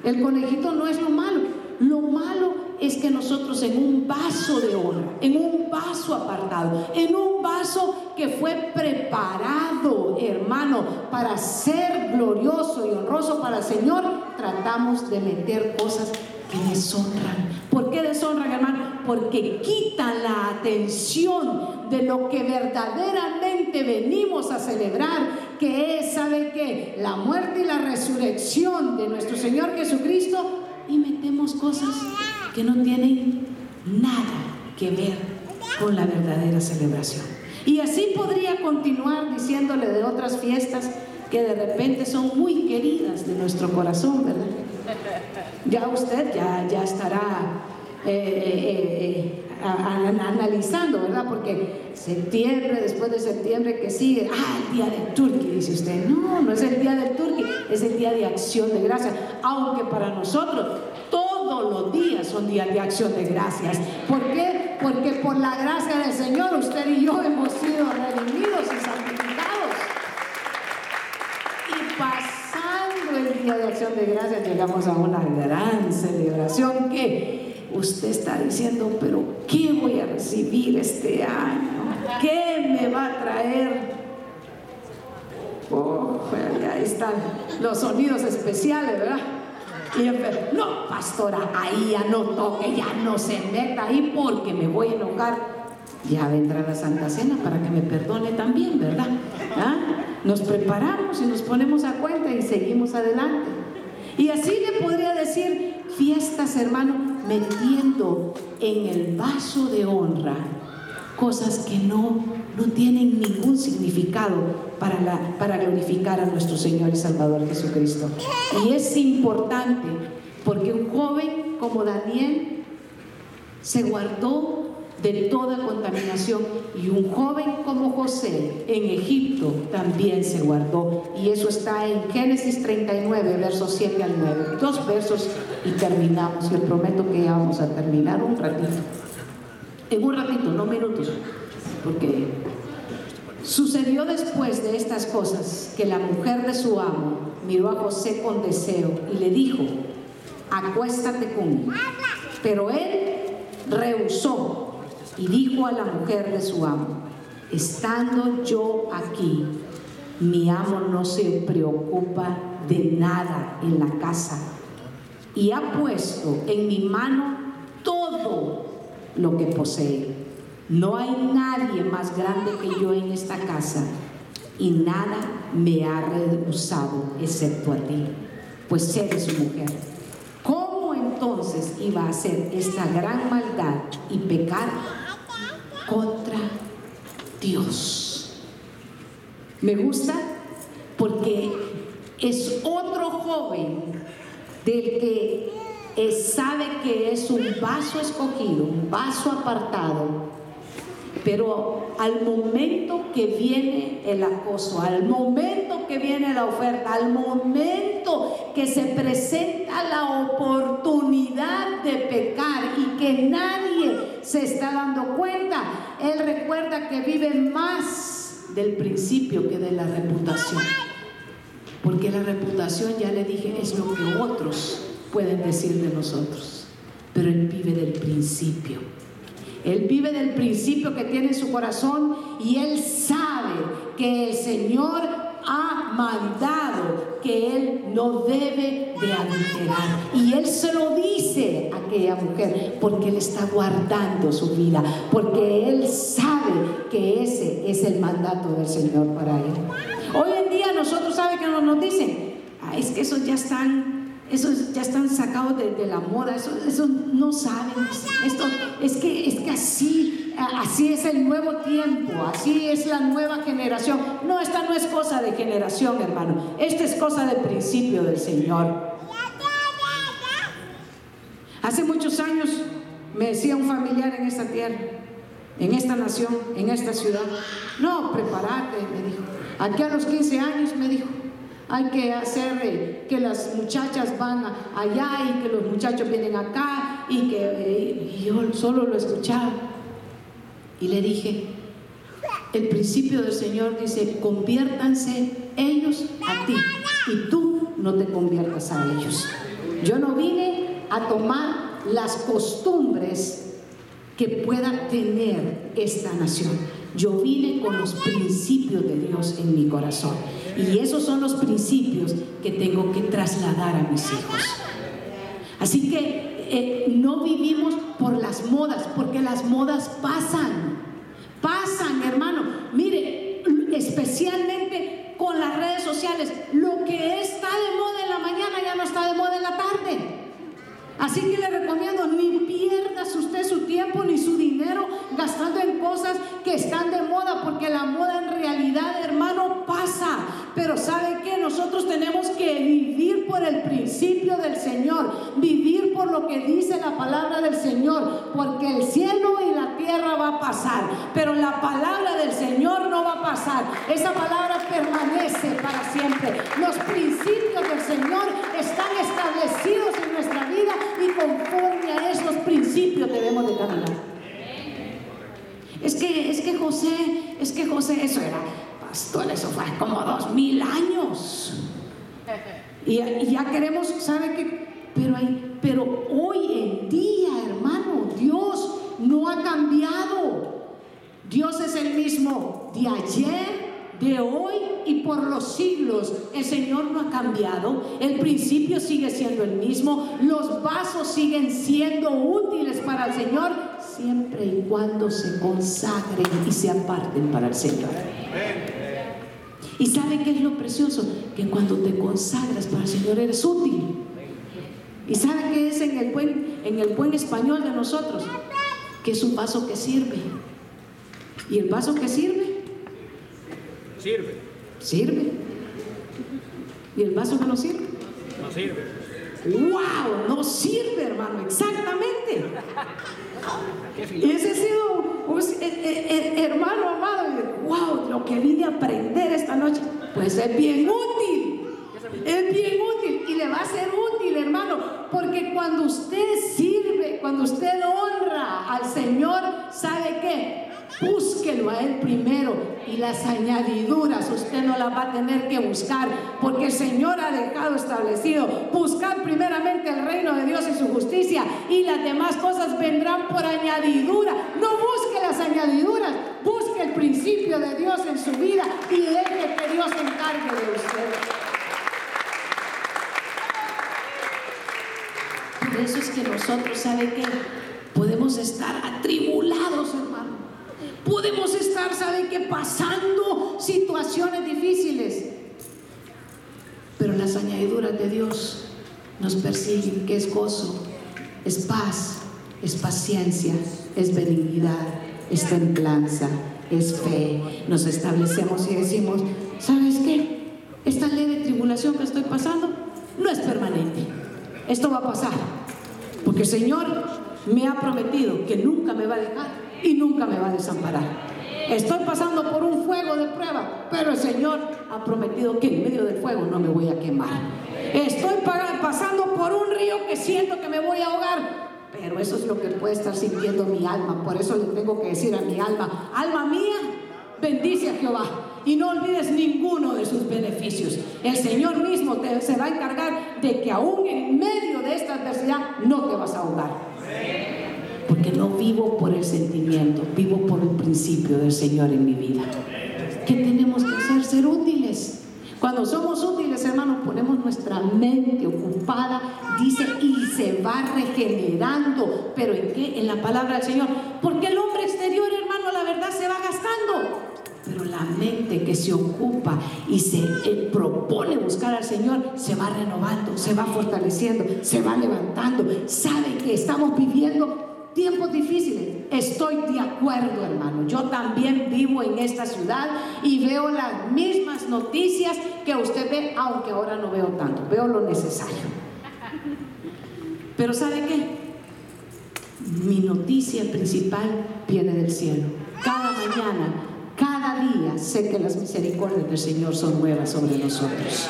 El conejito no es lo malo. Lo malo es que nosotros en un vaso de honra, en un vaso apartado, en un vaso que fue preparado, hermano, para ser glorioso y honroso para el Señor, tratamos de meter cosas que deshonran. ¿Por qué deshonran, hermano? Porque quitan la atención de lo que verdaderamente venimos a celebrar, que es, ¿sabe qué? La muerte y la resurrección de nuestro Señor Jesucristo y metemos cosas que no tienen nada que ver con la verdadera celebración. Y así podría continuar diciéndole de otras fiestas que de repente son muy queridas de nuestro corazón, ¿verdad? Ya usted ya, ya estará eh, eh, eh, analizando, ¿verdad? Porque septiembre, después de septiembre, que sigue? Ah, el día del turqui, dice usted. No, no es el día del turqui, es el día de acción de gracias. Aunque para nosotros todos los días son días de acción de gracias. ¿Por qué? Porque por la gracia del Señor usted y yo hemos sido redimidos y santificados. Y pasando día de acción de gracias llegamos a una gran celebración que usted está diciendo, pero ¿qué voy a recibir este año? ¿Qué me va a traer? Oh, ahí están los sonidos especiales, ¿verdad? Y empe- no, pastora, ahí ya no toque, ya no se meta ahí porque me voy a enojar. Ya vendrá la Santa Cena para que me perdone también, ¿verdad? ¿Ah? Nos preparamos y nos ponemos a cuenta y seguimos adelante. Y así le podría decir fiestas, hermano, metiendo en el vaso de honra cosas que no, no tienen ningún significado para, para glorificar a nuestro Señor y Salvador Jesucristo. Y es importante porque un joven como Daniel se guardó de toda contaminación y un joven como José en Egipto también se guardó. Y eso está en Génesis 39, versos 7 al 9. Dos versos y terminamos. Les prometo que ya vamos a terminar un ratito. En un ratito, no minutos, porque sucedió después de estas cosas que la mujer de su amo miró a José con deseo y le dijo, acuéstate conmigo. Pero él rehusó Y dijo a la mujer de su amo, estando yo aquí, mi amo no se preocupa de nada en la casa y ha puesto en mi mano todo lo que posee. No hay nadie más grande que yo en esta casa y nada me ha rehusado excepto a ti, pues eres mujer. ¿Cómo entonces iba a hacer esta gran maldad y pecar contra Dios? Me gusta porque es otro joven del que sabe que es un vaso escogido, un vaso apartado, pero al momento que viene el acoso, al momento que viene la oferta, al momento que se presenta la oportunidad de pecar y que nadie se está dando cuenta, él recuerda que vive más del principio que de la reputación. Porque la reputación, ya le dije, es lo que otros pueden decir de nosotros. Pero Él vive del principio. Él vive del principio que tiene en su corazón y Él sabe que el Señor ha mandado que Él no debe de adulterar. Y Él se lo dice a aquella mujer porque Él está guardando su vida, porque Él sabe que ese es el mandato del Señor para Él. Hoy en día nosotros sabe que nos, dicen, ah, es que esos ya están, esos ya están sacados de, la moda, eso, eso no saben, esto es que, es que así, así es el nuevo tiempo, así es la nueva generación. No, esta no es cosa de generación, hermano, esta es cosa del principio del Señor. Hace muchos años me decía un familiar en esta tierra, en esta nación, en esta ciudad, no, prepárate, me dijo Aquí a los 15 años me dijo, hay que hacer eh, que las muchachas van allá y que los muchachos vienen acá y que eh, yo solo lo escuchaba. Y le dije, el principio del Señor dice, conviértanse ellos a ti y tú no te conviertas a ellos. Yo no vine a tomar las costumbres que pueda tener esta nación. Yo vine con los principios de Dios en mi corazón. Y esos son los principios que tengo que trasladar a mis hijos. Así que eh, no vivimos por las modas, porque las modas pasan. Pasan, hermano. Mire, especialmente con las redes sociales, lo que está de moda en la mañana ya no está de moda en la tarde. Así que le recomiendo, ni pierdas usted su tiempo ni su dinero gastando en cosas que están de moda, porque la moda en realidad, hermano, pasa. Pero ¿sabe qué? Nosotros tenemos que vivir por el principio del Señor, vivir por lo que dice la palabra del Señor, porque el cielo y la tierra va a pasar, pero la palabra del Señor no va a pasar. Esa palabra permanece para siempre. Los principios del Señor están establecidos en nuestra vida y conforme a esos principios debemos de caminar. Es que, es que José, es que José, eso era, pastor, eso fue como dos mil años. Y, ya queremos, ¿sabe qué? Pero, hay, pero hoy en día, hermano, Dios no ha cambiado. Dios es el mismo de ayer, de hoy y por los siglos. El Señor no ha cambiado, el principio sigue siendo el mismo, los vasos siguen siendo útiles para el Señor siempre y cuando se consagren y se aparten para el Señor. ¿Y sabe qué es lo precioso? Que cuando te consagras para el Señor eres útil. ¿Y sabe qué es en el buen, en el buen español de nosotros? Que es un vaso que sirve. ¿Y el vaso que sirve? Sirve. Sirve. ¿Y el vaso que no sirve? No sirve. ¡Wow! No sirve, hermano, exactamente. Y ese ha sido, eh, eh, eh, hermano amado, wow, lo que vine a aprender esta noche, pues es bien útil. Es bien útil y le va a ser útil, hermano, porque cuando usted sirve, cuando usted honra al Señor, ¿sabe qué? Búsquelo a Él primero y las añadiduras usted no las va a tener que buscar porque el Señor ha dejado establecido. Buscar primeramente el reino de Dios y su justicia y las demás cosas vendrán por añadidura. No busque las añadiduras, busque el principio de Dios en su vida y deje que Dios se encargue de usted. Por eso es que nosotros, ¿sabe qué? Podemos estar atribulados, hermano. Podemos estar, ¿sabe qué? Pasando situaciones difíciles. Pero las añadiduras de Dios nos persiguen, que es gozo, es paz, es paciencia, es benignidad, es templanza, es fe. Nos establecemos y decimos, ¿sabes qué? Esta ley de tribulación que estoy pasando no es permanente. Esto va a pasar. Porque el Señor me ha prometido que nunca me va a dejar y nunca me va a desamparar. Estoy pasando por un fuego de prueba, pero el Señor ha prometido que en medio del fuego no me voy a quemar. Estoy pasando por un río que siento que me voy a ahogar, pero eso es lo que puede estar sintiendo mi alma. Por eso le tengo que decir a mi alma, alma mía, bendice a Jehová y no olvides ninguno de sus beneficios. El Señor mismo te, se va a encargar de que aún en medio de esta adversidad no te vas a ahogar. Porque no vivo por el sentimiento, vivo por el principio del Señor en mi vida. ¿Qué tenemos que hacer? Ser útiles. Cuando somos útiles, hermanos, ponemos nuestra mente ocupada, dice, y se va regenerando. ¿Pero en qué? En la palabra del Señor. Porque el hombre exterior, hermano, la verdad se va gastando. Pero la mente que se ocupa y se eh, propone buscar al Señor se va renovando, se va fortaleciendo, se va levantando. Sabe que estamos viviendo tiempos difíciles. Estoy de acuerdo, hermano. Yo también vivo en esta ciudad y veo las mismas noticias que usted ve, aunque ahora no veo tanto. Veo lo necesario. Pero ¿sabe qué? Mi noticia principal viene del cielo. Cada mañana cada día sé que las misericordias del Señor son nuevas sobre nosotros.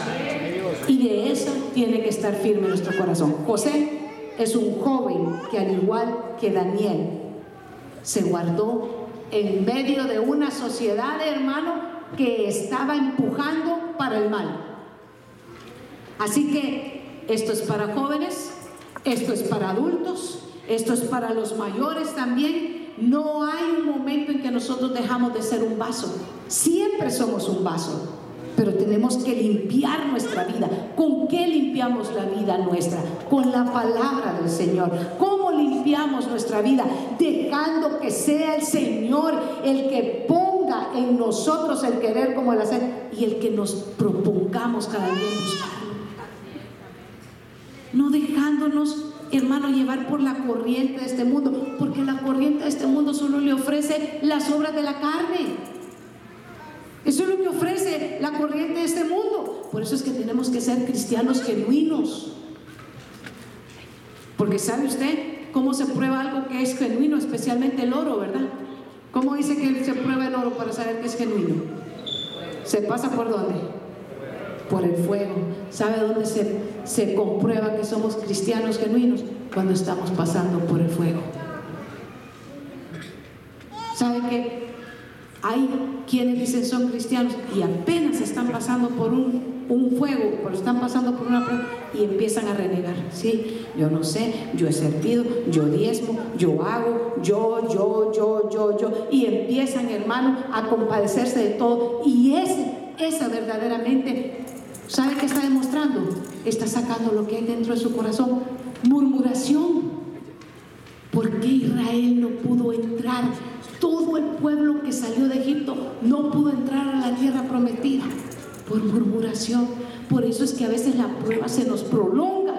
Y de eso tiene que estar firme nuestro corazón. José es un joven que al igual que Daniel se guardó en medio de una sociedad, hermano, que estaba empujando para el mal. Así que esto es para jóvenes, esto es para adultos, esto es para los mayores también no hay un momento en que nosotros dejamos de ser un vaso. Siempre somos un vaso. Pero tenemos que limpiar nuestra vida. ¿Con qué limpiamos la vida nuestra? Con la palabra del Señor. ¿Cómo limpiamos nuestra vida? Dejando que sea el Señor el que ponga en nosotros el querer como el hacer y el que nos propongamos cada día buscarlo. No dejándonos hermano, llevar por la corriente de este mundo, porque la corriente de este mundo solo le ofrece las obras de la carne. Eso es lo que ofrece la corriente de este mundo. Por eso es que tenemos que ser cristianos genuinos. Porque sabe usted cómo se prueba algo que es genuino, especialmente el oro, ¿verdad? ¿Cómo dice que se prueba el oro para saber que es genuino? ¿Se pasa por dónde? por el fuego. ¿Sabe dónde se, se comprueba que somos cristianos genuinos? Cuando estamos pasando por el fuego. ¿Sabe que hay quienes dicen son cristianos y apenas están pasando por un, un fuego, pero están pasando por una prueba y empiezan a renegar? Sí, yo no sé, yo he servido, yo diezmo, yo hago, yo, yo, yo, yo, yo, y empiezan, hermano, a compadecerse de todo. Y ese, esa verdaderamente ¿Sabe qué está demostrando? Está sacando lo que hay dentro de su corazón. Murmuración. ¿Por qué Israel no pudo entrar? Todo el pueblo que salió de Egipto no pudo entrar a la tierra prometida por murmuración. Por eso es que a veces la prueba se nos prolonga.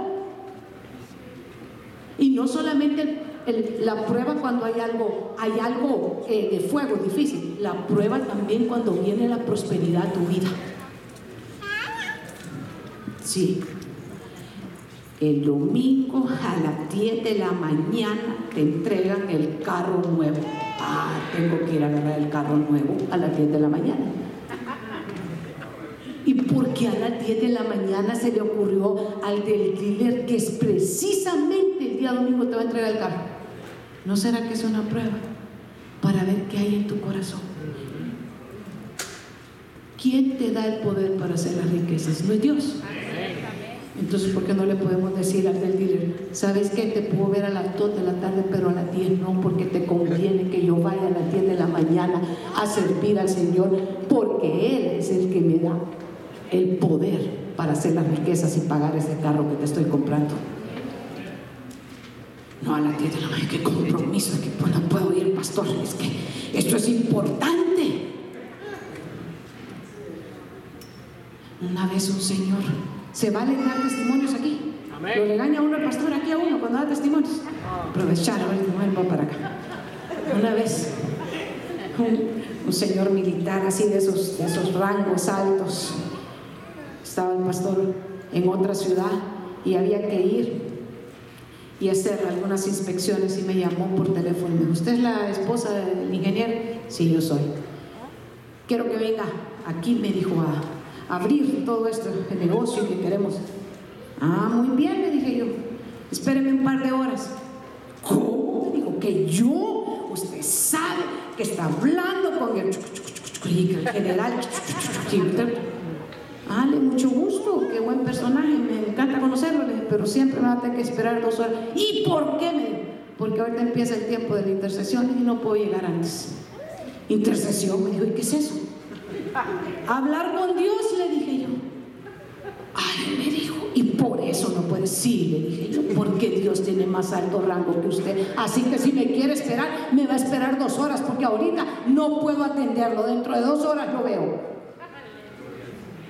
Y no solamente la prueba cuando hay algo, hay algo eh, de fuego difícil, la prueba también cuando viene la prosperidad a tu vida. Sí. El domingo a las 10 de la mañana te entregan el carro nuevo. Ah, tengo que ir a agarrar el carro nuevo a las 10 de la mañana. ¿Y por qué a las 10 de la mañana se le ocurrió al del dealer que es precisamente el día domingo te va a entregar el carro? ¿No será que es una prueba? para ver qué hay en tu corazón. ¿Quién te da el poder para hacer las riquezas? No es Dios. Entonces, ¿por qué no le podemos decir al del dealer, sabes qué? Te puedo ver a las 2 de la tarde, pero a las 10 no, porque te conviene que yo vaya a las 10 de la mañana a servir al Señor, porque Él es el que me da el poder para hacer las riquezas y pagar ese carro que te estoy comprando. No, a las 10 de la mañana, qué compromiso, es que no puedo ir, pastor, es que esto es importante. Una vez un señor, ¿se vale dar testimonios aquí? Amén. Lo regaña uno el pastor aquí a uno cuando da testimonios. Aprovechar, ahorita mujer va para acá. Una vez, un, un señor militar así de esos, de esos rangos altos, estaba el pastor en otra ciudad y había que ir y hacer algunas inspecciones y me llamó por teléfono me dijo, ¿usted es la esposa del ingeniero? Sí, yo soy. Quiero que venga aquí, me dijo, a, a abrir todo este negocio que queremos. Ah, muy bien, le dije yo. Espéreme un par de horas. ¿Cómo? Me dijo, que yo, usted sabe que está hablando con el, general. Dale, mucho gusto, qué buen personaje, me encanta conocerlo, pero siempre me va a tener que esperar dos horas. ¿Y por qué? Me porque ahorita empieza el tiempo de la intercesión y no puedo llegar antes. Intercesión, me dijo, ¿y qué es eso? Hablar con Dios, le dije yo. Ay, me dijo, y por eso no puede. Sí, le dije yo, porque Dios tiene más alto rango que usted. Así que si me quiere esperar, me va a esperar dos horas, porque ahorita no puedo atenderlo. Dentro de dos horas lo veo.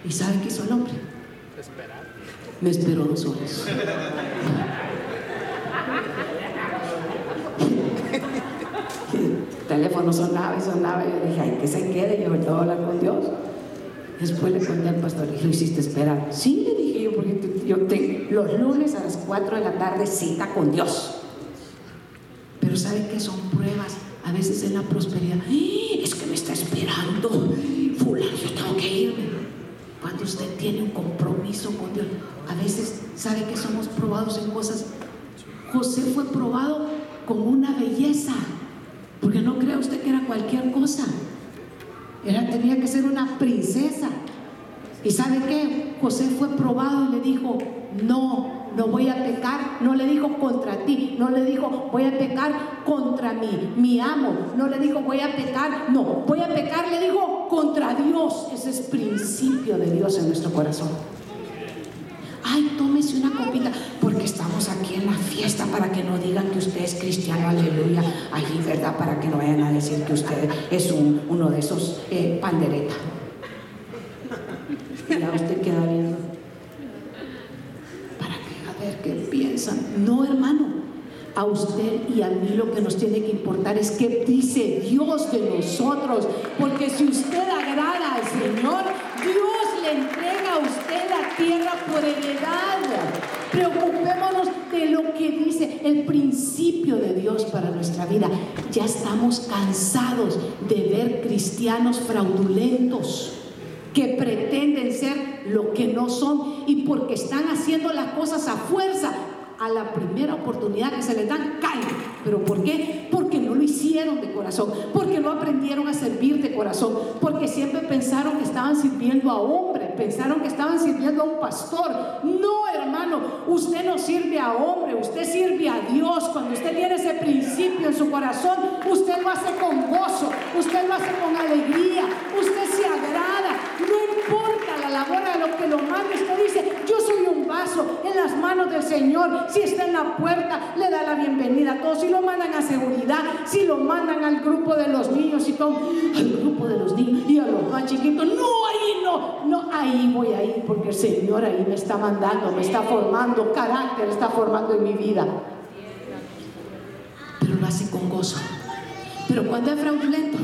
¿Y sabe qué hizo el hombre? Esperar. Me esperó dos horas. El teléfono sonaba y sonaba. Y yo dije, ay, que se quede, yo voy a hablar con Dios. Después le conté al pastor, y lo hiciste esperar. Sí, le dije yo, porque yo tengo los lunes a las 4 de la tarde cita con Dios. Pero ¿sabe qué son pruebas? A veces en la prosperidad. ¡ay! Es que me está esperando. Fulano, yo tengo que irme. Cuando usted tiene un compromiso con Dios, a veces sabe que somos probados en cosas. José fue probado con una belleza, porque no crea usted que era cualquier cosa. Era, tenía que ser una princesa. ¿Y sabe qué? José fue probado y le dijo, no, no voy a pecar. No le dijo contra ti, no le dijo voy a pecar contra mí, mi amo. No le dijo voy a pecar, no, voy a pecar, le dijo contra Dios. Ese es principio de Dios en nuestro corazón. Ay, tómese una copita, estamos aquí en la fiesta para que no digan que usted es cristiano, aleluya. Allí, ¿verdad? Para que no vayan a decir que usted es un- uno de esos eh, pandereta. Ya usted queda viendo. ¿Para qué? A ver qué piensan. No, hermano. A usted y a mí lo que nos tiene que importar es qué dice Dios de nosotros. Porque si usted agrada al Señor, Dios le entrega a usted la tierra por heredad. Preocupémonos de lo que dice el principio de Dios para nuestra vida. Ya estamos cansados de ver cristianos fraudulentos que pretenden ser lo que no son y porque están haciendo las cosas a fuerza, a la primera oportunidad que se les dan, caen. ¿Pero por qué? Porque lo hicieron de corazón, porque no aprendieron a servir de corazón, porque siempre pensaron que estaban sirviendo a hombre, pensaron que estaban sirviendo a un pastor. No, hermano, usted no sirve a hombre, usted sirve a Dios. Cuando usted tiene ese principio en su corazón, usted lo hace con gozo, usted lo hace con alegría, usted se agrada. La labor a lo que lo mande, usted dice, yo soy un vaso en las manos del Señor. Si está en la puerta, le da la bienvenida a todos. Si lo mandan a seguridad, si lo mandan al grupo de los niños y todo, al grupo de los niños y a los más chiquitos, no, ahí no, no, ahí voy a ir porque el Señor ahí me está mandando, me está formando carácter, está formando en mi vida. Pero lo hace con gozo. Pero cuando es fraudulento,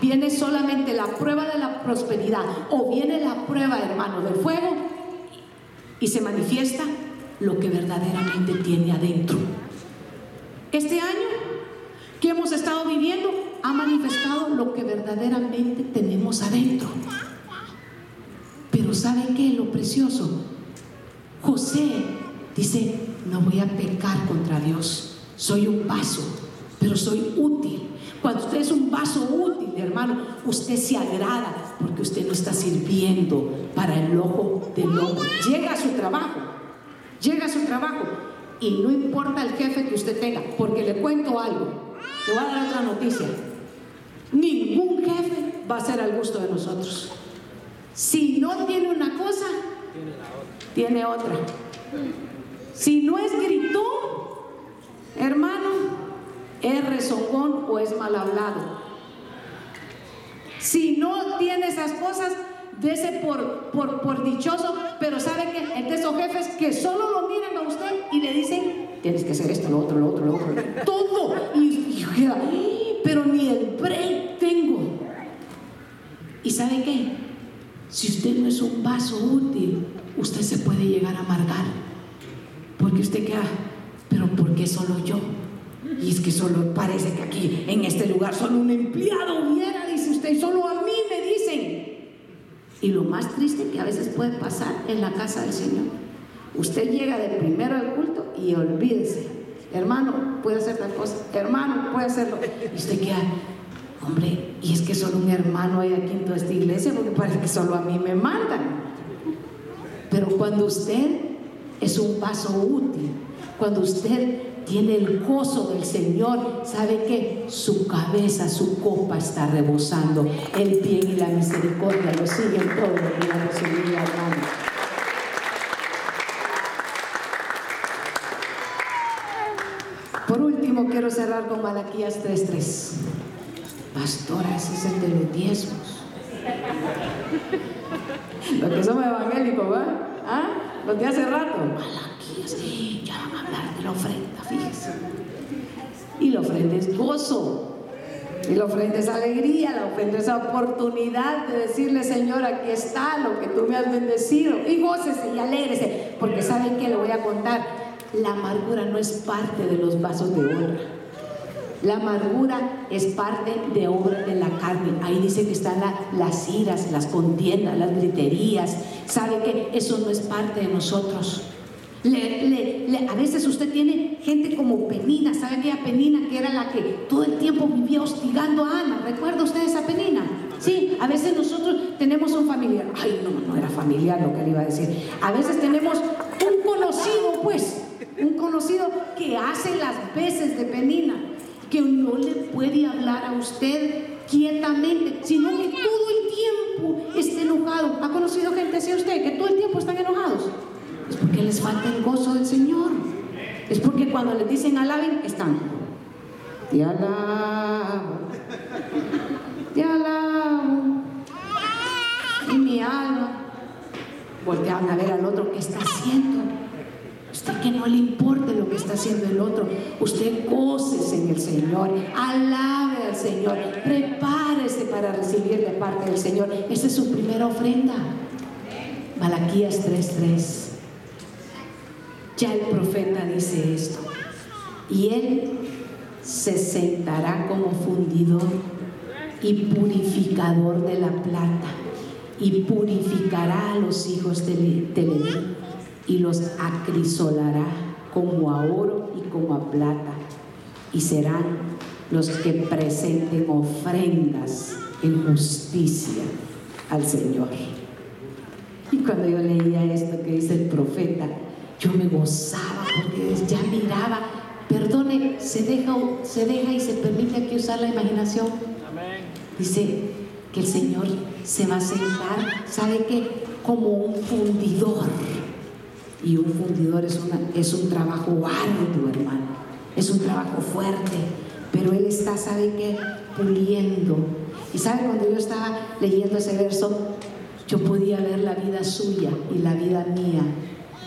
viene solamente la prueba de la prosperidad o viene la prueba, hermano, del fuego y se manifiesta lo que verdaderamente tiene adentro. Este año que hemos estado viviendo ha manifestado lo que verdaderamente tenemos adentro. Pero ¿sabe qué? Lo precioso. José dice, no voy a pecar contra Dios. Soy un paso, pero soy útil. Cuando usted es un vaso útil, hermano, usted se agrada porque usted no está sirviendo para el ojo del hombre. Llega a su trabajo, llega a su trabajo y no importa el jefe que usted tenga, porque le cuento algo, le voy a dar otra noticia. Ningún jefe va a ser al gusto de nosotros. Si no tiene una cosa, tiene otra. Si no es gritón, hermano, es rezongón o es mal hablado. Si no tiene esas cosas, dese por, por, por dichoso, pero sabe que entre esos jefes que solo lo miran a usted y le dicen, tienes que hacer esto, lo otro, lo otro, lo otro, todo. Y, y queda, pero ni el break tengo. ¿Y sabe qué? Si usted no es un vaso útil, usted se puede llegar a amargar. Porque usted queda, pero ¿por qué solo yo? Y es que solo parece que aquí, en este lugar, solo un empleado hubiera, dice usted, solo a mí me dicen. Y lo más triste que a veces puede pasar en la casa del Señor. Usted llega de primero al culto y olvídese. Hermano, puede hacer tal cosa. Hermano, puede hacerlo. Y usted queda, hombre, y es que solo un hermano hay aquí en toda esta iglesia porque parece que solo a mí me mandan. Pero cuando usted es un paso útil, cuando usted tiene el gozo del Señor, sabe que su cabeza, su copa está rebosando. El bien y la misericordia lo siguen todos los días de su. Por último, quiero cerrar con Malaquías 3:3. Pastora, ese es el de los diezmos. Los que somos evangélicos, ¿va? ¿Ah? Los de hace rato. Malaquías, ya van a hablar de la ofrenda, fíjese. Y la ofrenda es gozo. Y la ofrenda es alegría, la ofrenda es oportunidad de decirle, Señor, aquí está lo que tú me has bendecido. Y gócese y alégrese, porque saben que le voy a contar, la amargura no es parte de los vasos de honra. La amargura es parte de obra de la carne. Ahí dice que están la- las iras, las contiendas, las griterías. ¿Sabe que eso no es parte de nosotros? A veces usted tiene gente como Penina, ¿sabe aquella Penina que era la que todo el tiempo vivía hostigando a Ana? ¿Recuerda usted esa Penina? Sí, a veces nosotros tenemos un familiar. Ay, no, no era familiar lo que le iba a decir. A veces tenemos un conocido, pues, un conocido que hace las veces de Penina, que no le puede hablar a usted quietamente, sino que todo el tiempo está enojado. ¿Ha conocido gente así usted que todo el tiempo están enojados? Es porque les falta el gozo del Señor. Es porque cuando les dicen alaben, están. Te alabo. Te alabo. Y mi alma. Volteaban a ver al otro que está haciendo. Usted que no le importe lo que está haciendo el otro. Usted gócese en el Señor. Alabe al Señor. Prepárese para recibir de parte del Señor. Esa es su primera ofrenda. Malaquías 3:3. Ya el profeta dice esto. Y él se sentará como fundidor y purificador de la plata y purificará a los hijos de de Leví y los acrisolará como a oro y como a plata y serán los que presenten ofrendas en justicia al Señor. Y cuando yo leía esto que dice el profeta, yo me gozaba porque ya miraba, perdone, se deja, se deja y se permite aquí usar la imaginación. Amén. Dice que el Señor se va a sentar, ¿sabe qué? Como un fundidor. Y un fundidor es, una, es un trabajo arduo, hermano. Es un trabajo fuerte. Pero Él está, ¿sabe qué? Puliendo. Y ¿sabe cuando yo estaba leyendo ese verso? Yo podía ver la vida suya y la vida mía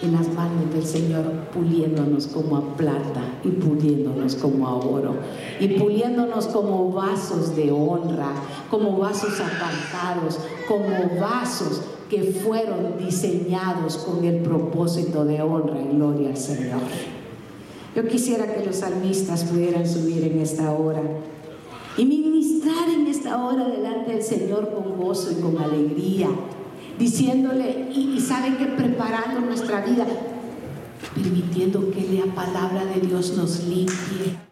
en las manos del Señor, puliéndonos como a plata y puliéndonos como a oro y puliéndonos como vasos de honra, como vasos apartados, como vasos que fueron diseñados con el propósito de honra y gloria al Señor. Yo quisiera que los salmistas pudieran subir en esta hora y ministrar en esta hora delante del Señor con gozo y con alegría, diciéndole, y, y saben que preparando nuestra vida, permitiendo que la palabra de Dios nos limpie,